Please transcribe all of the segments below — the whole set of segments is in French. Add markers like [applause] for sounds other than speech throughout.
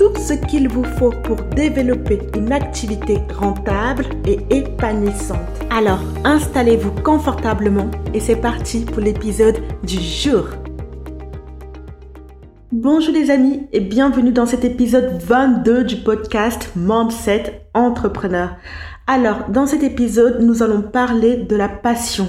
tout ce qu'il vous faut pour développer une activité rentable et épanouissante. Alors, installez-vous confortablement et c'est parti pour l'épisode du jour. Bonjour les amis et bienvenue dans cet épisode 22 du podcast Mindset Entrepreneur. Alors, dans cet épisode, nous allons parler de la passion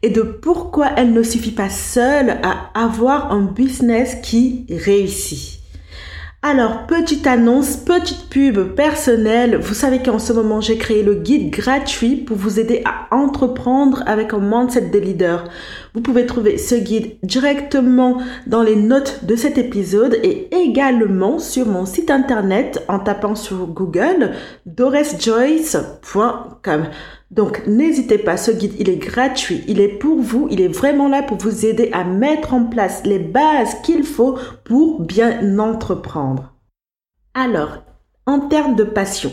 et de pourquoi elle ne suffit pas seule à avoir un business qui réussit. Alors, petite annonce, petite pub personnelle. Vous savez qu'en ce moment, j'ai créé le guide gratuit pour vous aider à entreprendre avec un mindset de leader. Vous pouvez trouver ce guide directement dans les notes de cet épisode et également sur mon site internet en tapant sur Google doresjoyce.com. Donc n'hésitez pas, ce guide, il est gratuit, il est pour vous, il est vraiment là pour vous aider à mettre en place les bases qu'il faut pour bien entreprendre. Alors, en termes de passion,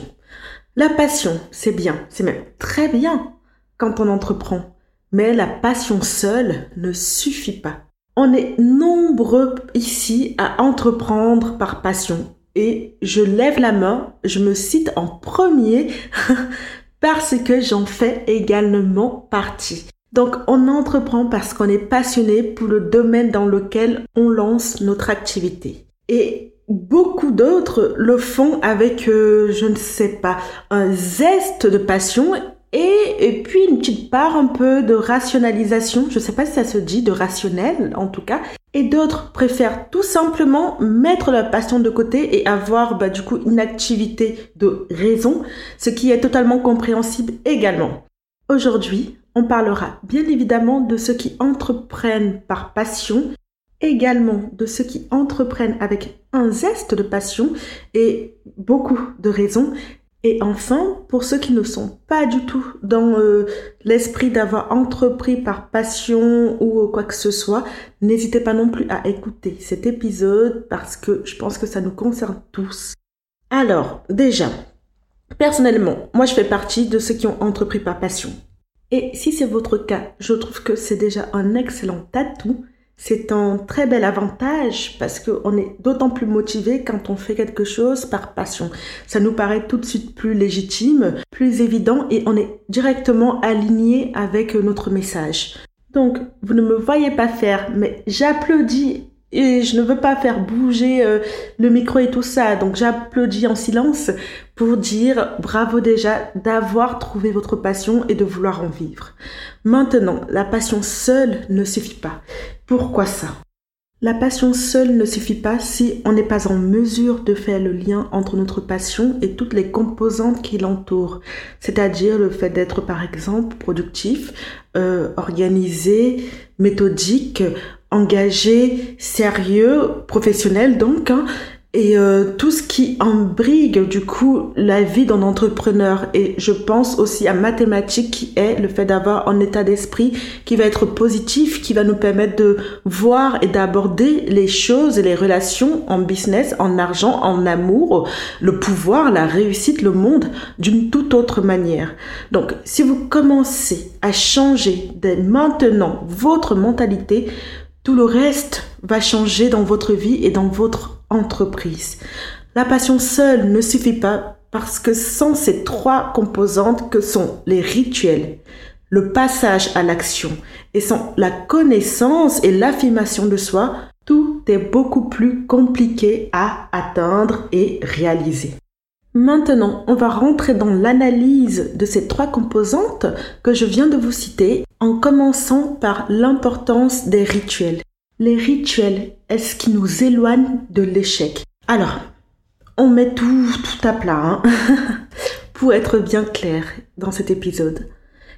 la passion, c'est bien, c'est même très bien quand on entreprend, mais la passion seule ne suffit pas. On est nombreux ici à entreprendre par passion. Et je lève la main, je me cite en premier [laughs] parce que j'en fais également partie. Donc on entreprend parce qu'on est passionné pour le domaine dans lequel on lance notre activité. Et beaucoup d'autres le font avec, euh, je ne sais pas, un zeste de passion et, puis une petite part un peu de rationalisation, je ne sais pas si ça se dit, de rationnel en tout cas. Et d'autres préfèrent tout simplement mettre la passion de côté et avoir bah, du coup une activité de raison, ce qui est totalement compréhensible également. Aujourd'hui, on parlera bien évidemment de ceux qui entreprennent par passion, également de ceux qui entreprennent avec un zeste de passion et beaucoup de raisons, et enfin, pour ceux qui ne sont pas du tout dans euh, l'esprit d'avoir entrepris par passion ou quoi que ce soit, n'hésitez pas non plus à écouter cet épisode parce que je pense que ça nous concerne tous. Alors, déjà, personnellement, moi je fais partie de ceux qui ont entrepris par passion. Et si c'est votre cas, je trouve que c'est déjà un excellent atout c'est un très bel avantage parce qu'on est d'autant plus motivé quand on fait quelque chose par passion. Ça nous paraît tout de suite plus légitime, plus évident et on est directement aligné avec notre message. Donc, vous ne me voyez pas faire, mais j'applaudis et je ne veux pas faire bouger euh, le micro et tout ça. Donc j'applaudis en silence pour dire bravo déjà d'avoir trouvé votre passion et de vouloir en vivre. Maintenant, la passion seule ne suffit pas. Pourquoi ça? La passion seule ne suffit pas si on n'est pas en mesure de faire le lien entre notre passion et toutes les composantes qui l'entourent. C'est-à-dire le fait d'être par exemple productif, euh, organisé, méthodique, engagé, sérieux, professionnel donc, hein, et euh, tout ce qui embrigue du coup la vie d'un entrepreneur. Et je pense aussi à mathématiques qui est le fait d'avoir un état d'esprit qui va être positif, qui va nous permettre de voir et d'aborder les choses et les relations en business, en argent, en amour, le pouvoir, la réussite, le monde d'une toute autre manière. Donc si vous commencez à changer dès maintenant votre mentalité, tout le reste va changer dans votre vie et dans votre entreprise. La passion seule ne suffit pas parce que sans ces trois composantes que sont les rituels, le passage à l'action et sans la connaissance et l'affirmation de soi, tout est beaucoup plus compliqué à atteindre et réaliser. Maintenant, on va rentrer dans l'analyse de ces trois composantes que je viens de vous citer en commençant par l'importance des rituels. Les rituels, est-ce qui nous éloignent de l'échec? Alors, on met tout, à plat, hein [laughs] pour être bien clair dans cet épisode.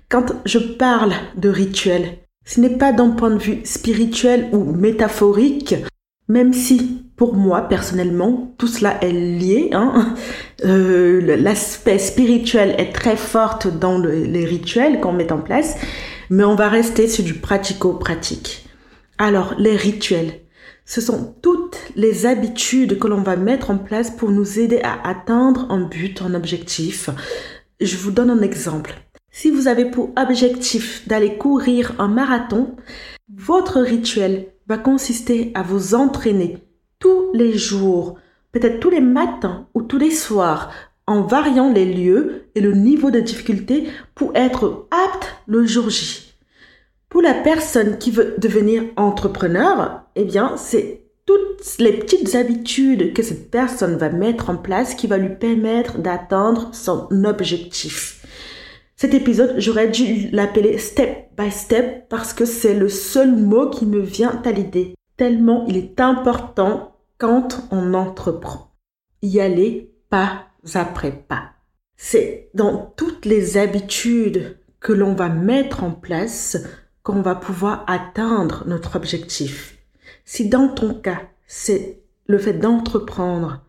Quand je parle de rituels, ce n'est pas d'un point de vue spirituel ou métaphorique, même si pour moi, personnellement, tout cela est lié. Hein. Euh, L'aspect spirituel est très forte dans les rituels qu'on met en place, mais on va rester sur du pratico-pratique. Alors, les rituels, ce sont toutes les habitudes que l'on va mettre en place pour nous aider à atteindre un but, un objectif. Je vous donne un exemple. Si vous avez pour objectif d'aller courir un marathon, votre rituel va consister à vous entraîner tous les jours, peut-être tous les matins ou tous les soirs, en variant les lieux et le niveau de difficulté pour être apte le jour J. Pour la personne qui veut devenir entrepreneur, eh bien, c'est toutes les petites habitudes que cette personne va mettre en place qui va lui permettre d'atteindre son objectif. Cet épisode, j'aurais dû l'appeler step by step parce que c'est le seul mot qui me vient à l'idée. Tellement il est important quand on entreprend. Y aller pas après pas. C'est dans toutes les habitudes que l'on va mettre en place qu'on va pouvoir atteindre notre objectif. Si dans ton cas, c'est le fait d'entreprendre,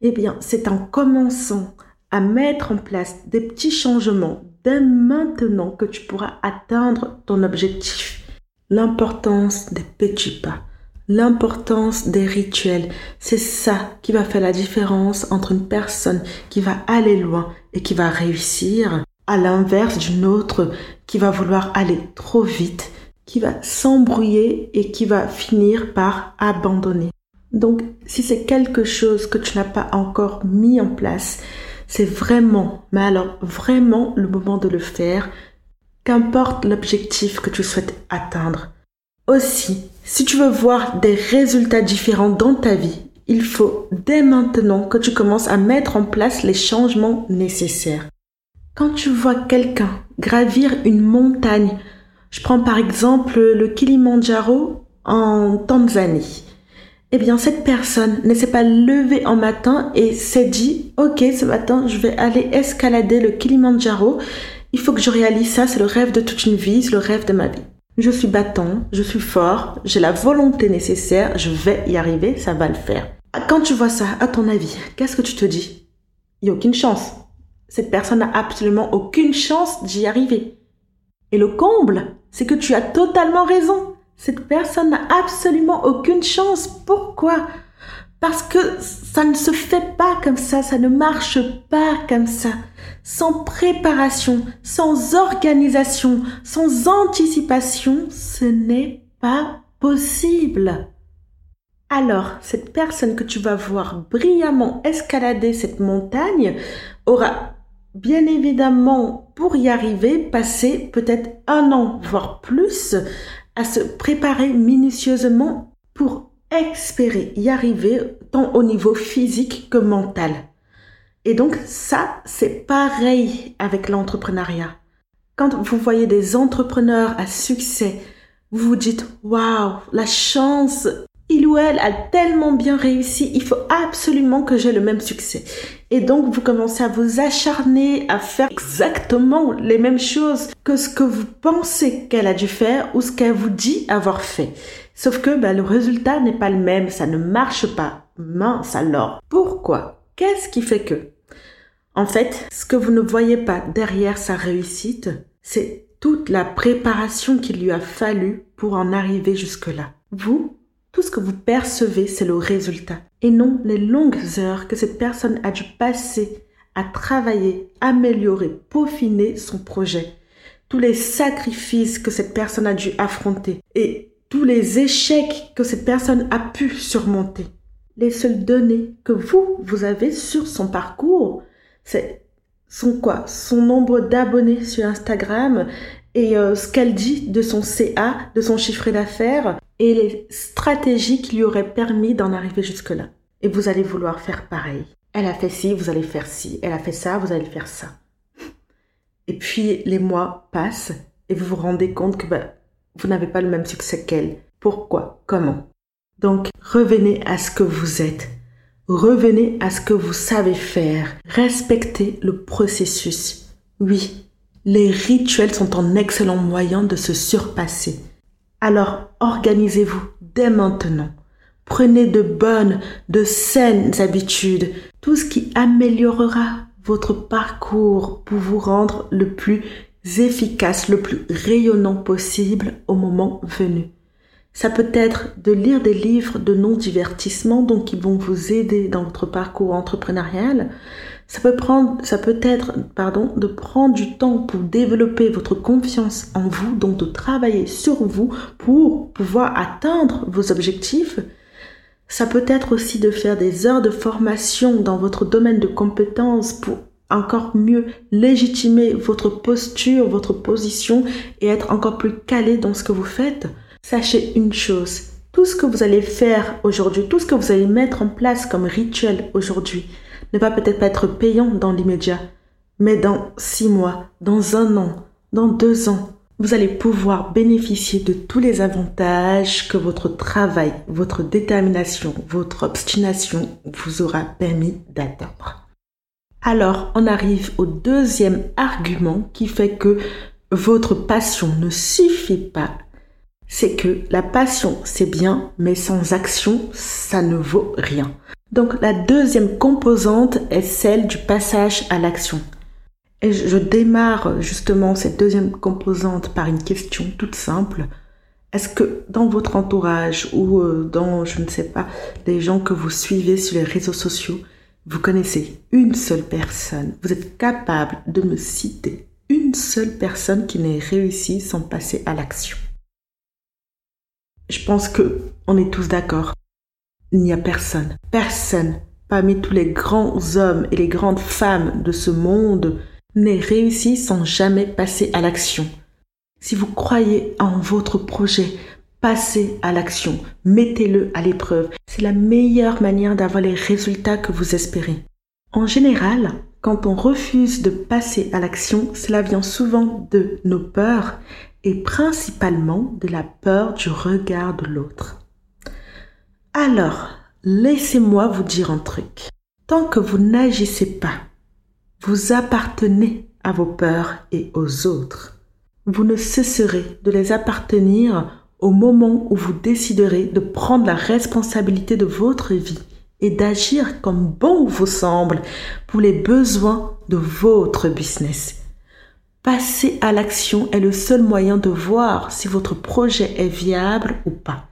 eh bien, c'est en commençant à mettre en place des petits changements dès maintenant que tu pourras atteindre ton objectif. L'importance des petits pas l'importance des rituels. C'est ça qui va faire la différence entre une personne qui va aller loin et qui va réussir, à l'inverse d'une autre qui va vouloir aller trop vite, qui va s'embrouiller et qui va finir par abandonner. Donc, si c'est quelque chose que tu n'as pas encore mis en place, c'est vraiment, mais alors vraiment le moment de le faire, qu'importe l'objectif que tu souhaites atteindre. Aussi, si tu veux voir des résultats différents dans ta vie, il faut dès maintenant que tu commences à mettre en place les changements nécessaires. Quand tu vois quelqu'un gravir une montagne, je prends par exemple le Kilimandjaro en Tanzanie, eh bien cette personne ne s'est pas levée en matin et s'est dit ok ce matin je vais aller escalader le Kilimandjaro, il faut que je réalise ça, c'est le rêve de toute une vie, c'est le rêve de ma vie je suis battant, je suis fort, j'ai la volonté nécessaire, je vais y arriver, ça va le faire. Quand tu vois ça, à ton avis, qu'est-ce que tu te dis? Il n'y a aucune chance. Cette personne n'a absolument aucune chance d'y arriver. Et le comble, c'est que tu as totalement raison. Cette personne n'a absolument aucune chance. Pourquoi? Parce que ça ne se fait pas comme ça, ça ne marche pas comme ça. Sans préparation, sans organisation, sans anticipation, ce n'est pas possible. Alors, cette personne que tu vas voir brillamment escalader cette montagne aura bien évidemment, pour y arriver, passé peut-être un an, voire plus, à se préparer minutieusement pour espérer y arriver tant au niveau physique que mental. Et donc ça, c'est pareil avec l'entrepreneuriat. Quand vous voyez des entrepreneurs à succès, vous vous dites, waouh, la chance, il ou elle a tellement bien réussi, il faut absolument que j'ai le même succès. Et donc vous commencez à vous acharner à faire exactement les mêmes choses que ce que vous pensez qu'elle a dû faire ou ce qu'elle vous dit avoir fait. Sauf que bah, le résultat n'est pas le même, ça ne marche pas. Mince alors. Pourquoi? Qu'est-ce qui fait que? En fait, ce que vous ne voyez pas derrière sa réussite, c'est toute la préparation qu'il lui a fallu pour en arriver jusque-là. Vous, tout ce que vous percevez, c'est le résultat. Et non les longues heures que cette personne a dû passer à travailler, améliorer, peaufiner son projet. Tous les sacrifices que cette personne a dû affronter. Et tous les échecs que cette personne a pu surmonter. Les seules données que vous, vous avez sur son parcours, c'est son quoi? Son nombre d'abonnés sur Instagram et euh, ce qu'elle dit de son CA, de son chiffre d'affaires et les stratégies qui lui auraient permis d'en arriver jusque-là. Et vous allez vouloir faire pareil. Elle a fait ci, vous allez faire ci. Elle a fait ça, vous allez faire ça. Et puis les mois passent et vous vous rendez compte que bah, vous n'avez pas le même succès qu'elle. Pourquoi? Comment? Donc, revenez à ce que vous êtes. Revenez à ce que vous savez faire. Respectez le processus. Oui, les rituels sont un excellent moyen de se surpasser. Alors, organisez-vous dès maintenant Prenez de bonnes, de saines habitudes, tout ce qui améliorera votre parcours pour vous rendre le plus efficace, le plus rayonnant possible au moment venu. Ça peut être de lire des livres de non-divertissement, donc qui vont vous aider dans votre parcours entrepreneurial. Ça peut prendre, ça peut être, pardon, de prendre du temps pour développer votre confiance en vous, donc de travailler sur vous pour pouvoir atteindre vos objectifs. Ça peut être aussi de faire des heures de formation dans votre domaine de compétences pour encore mieux légitimer votre posture, votre position et être encore plus calé dans ce que vous faites. Sachez une chose, tout ce que vous allez faire aujourd'hui, tout ce que vous allez mettre en place comme rituel aujourd'hui, ne va peut-être pas être payant dans l'immédiat, mais dans six mois, dans un an, dans deux ans, vous allez pouvoir bénéficier de tous les avantages que votre travail, votre détermination, votre obstination vous aura permis d'atteindre. Alors, on arrive au deuxième argument qui fait que votre passion ne suffit pas. C'est que la passion, c'est bien, mais sans action, ça ne vaut rien. Donc, la deuxième composante est celle du passage à l'action. Et je démarre justement cette deuxième composante par une question toute simple. Est-ce que dans votre entourage ou euh, dans, je ne sais pas, les gens que vous suivez sur les réseaux sociaux, vous connaissez une seule personne, vous êtes capable de me citer une seule personne qui n'ait réussi sans passer à l'action? Je pense que on est tous d'accord. Il n'y a personne, personne parmi tous les grands hommes et les grandes femmes de ce monde n'est réussi sans jamais passer à l'action. Si vous croyez en votre projet, passez à l'action, mettez-le à l'épreuve. C'est la meilleure manière d'avoir les résultats que vous espérez. En général, quand on refuse de passer à l'action, cela vient souvent de nos peurs et principalement de la peur du regard de l'autre. Alors, laissez-moi vous dire un truc. Tant que vous n'agissez pas vous appartenez à vos peurs et aux autres. Vous ne cesserez de les appartenir au moment où vous déciderez de prendre la responsabilité de votre vie et d'agir comme bon vous semble pour les besoins de votre business. Passer à l'action est le seul moyen de voir si votre projet est viable ou pas.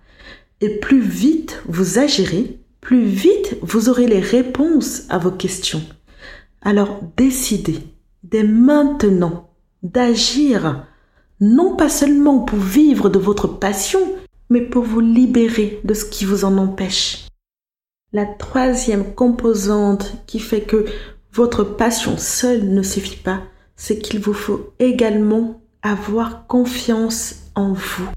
Et plus vite vous agirez, plus vite vous aurez les réponses à vos questions. Alors décidez dès maintenant d'agir, non pas seulement pour vivre de votre passion, mais pour vous libérer de ce qui vous en empêche. La troisième composante qui fait que votre passion seule ne suffit pas, c'est qu'il vous faut également avoir confiance en vous.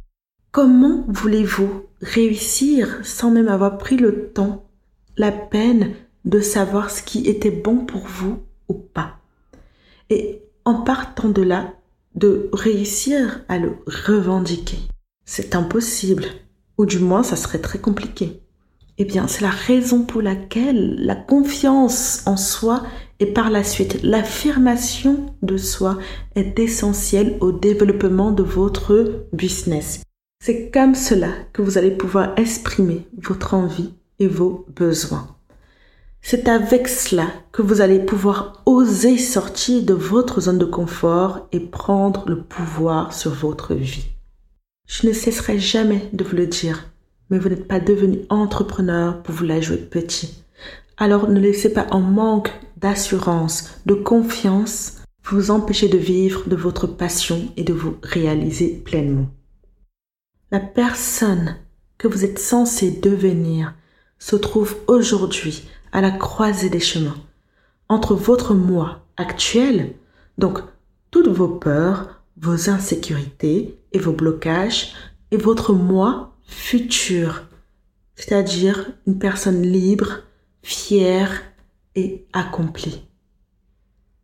Comment voulez-vous réussir sans même avoir pris le temps, la peine de savoir ce qui était bon pour vous ou pas? Et en partant de là, de réussir à le revendiquer. C'est impossible, ou du moins ça serait très compliqué. Eh bien, c'est la raison pour laquelle la confiance en soi et par la suite l'affirmation de soi est essentielle au développement de votre business. C'est comme cela que vous allez pouvoir exprimer votre envie et vos besoins. C'est avec cela que vous allez pouvoir oser sortir de votre zone de confort et prendre le pouvoir sur votre vie. Je ne cesserai jamais de vous le dire, mais vous n'êtes pas devenu entrepreneur pour vous la jouer petit. Alors ne laissez pas en manque d'assurance, de confiance, vous empêcher de vivre de votre passion et de vous réaliser pleinement. La personne que vous êtes censé devenir se trouve aujourd'hui à la croisée des chemins entre votre moi actuel, donc toutes vos peurs, vos insécurités et vos blocages, et votre moi futur, c'est-à-dire une personne libre, fière et accomplie.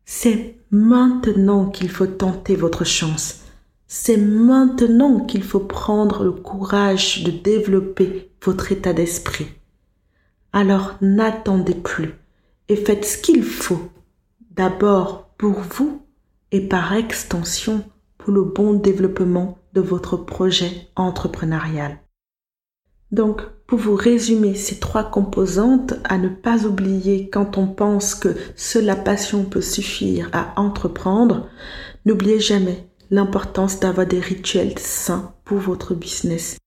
C'est maintenant qu'il faut tenter votre chance. C'est maintenant qu'il faut prendre le courage de développer votre état d'esprit. Alors n'attendez plus et faites ce qu'il faut, d'abord pour vous et par extension pour le bon développement de votre projet entrepreneurial. Donc, pour vous résumer ces trois composantes à ne pas oublier quand on pense que seule la passion peut suffire à entreprendre, n'oubliez jamais l'importance d'avoir des rituels sains pour votre business.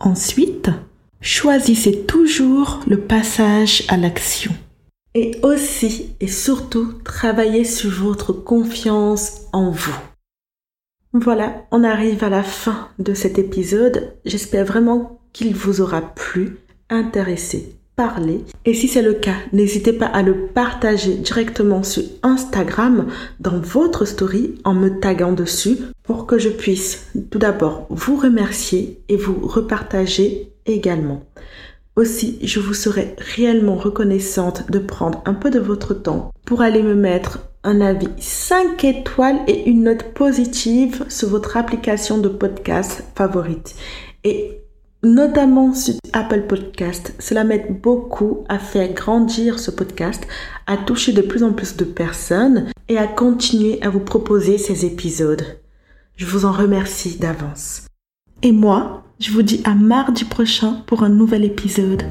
Ensuite, choisissez toujours le passage à l'action. Et aussi et surtout, travaillez sur votre confiance en vous. Voilà, on arrive à la fin de cet épisode. J'espère vraiment qu'il vous aura plu, intéressé, parlé. Et si c'est le cas, n'hésitez pas à le partager directement sur Instagram dans votre story en me taguant dessus pour que je puisse tout d'abord vous remercier et vous repartager également. Aussi, je vous serais réellement reconnaissante de prendre un peu de votre temps pour aller me mettre un avis 5 étoiles et une note positive sur votre application de podcast favorite. Et notamment sur Apple Podcast. Cela m'aide beaucoup à faire grandir ce podcast, à toucher de plus en plus de personnes et à continuer à vous proposer ces épisodes. Je vous en remercie d'avance. Et moi, je vous dis à mardi prochain pour un nouvel épisode.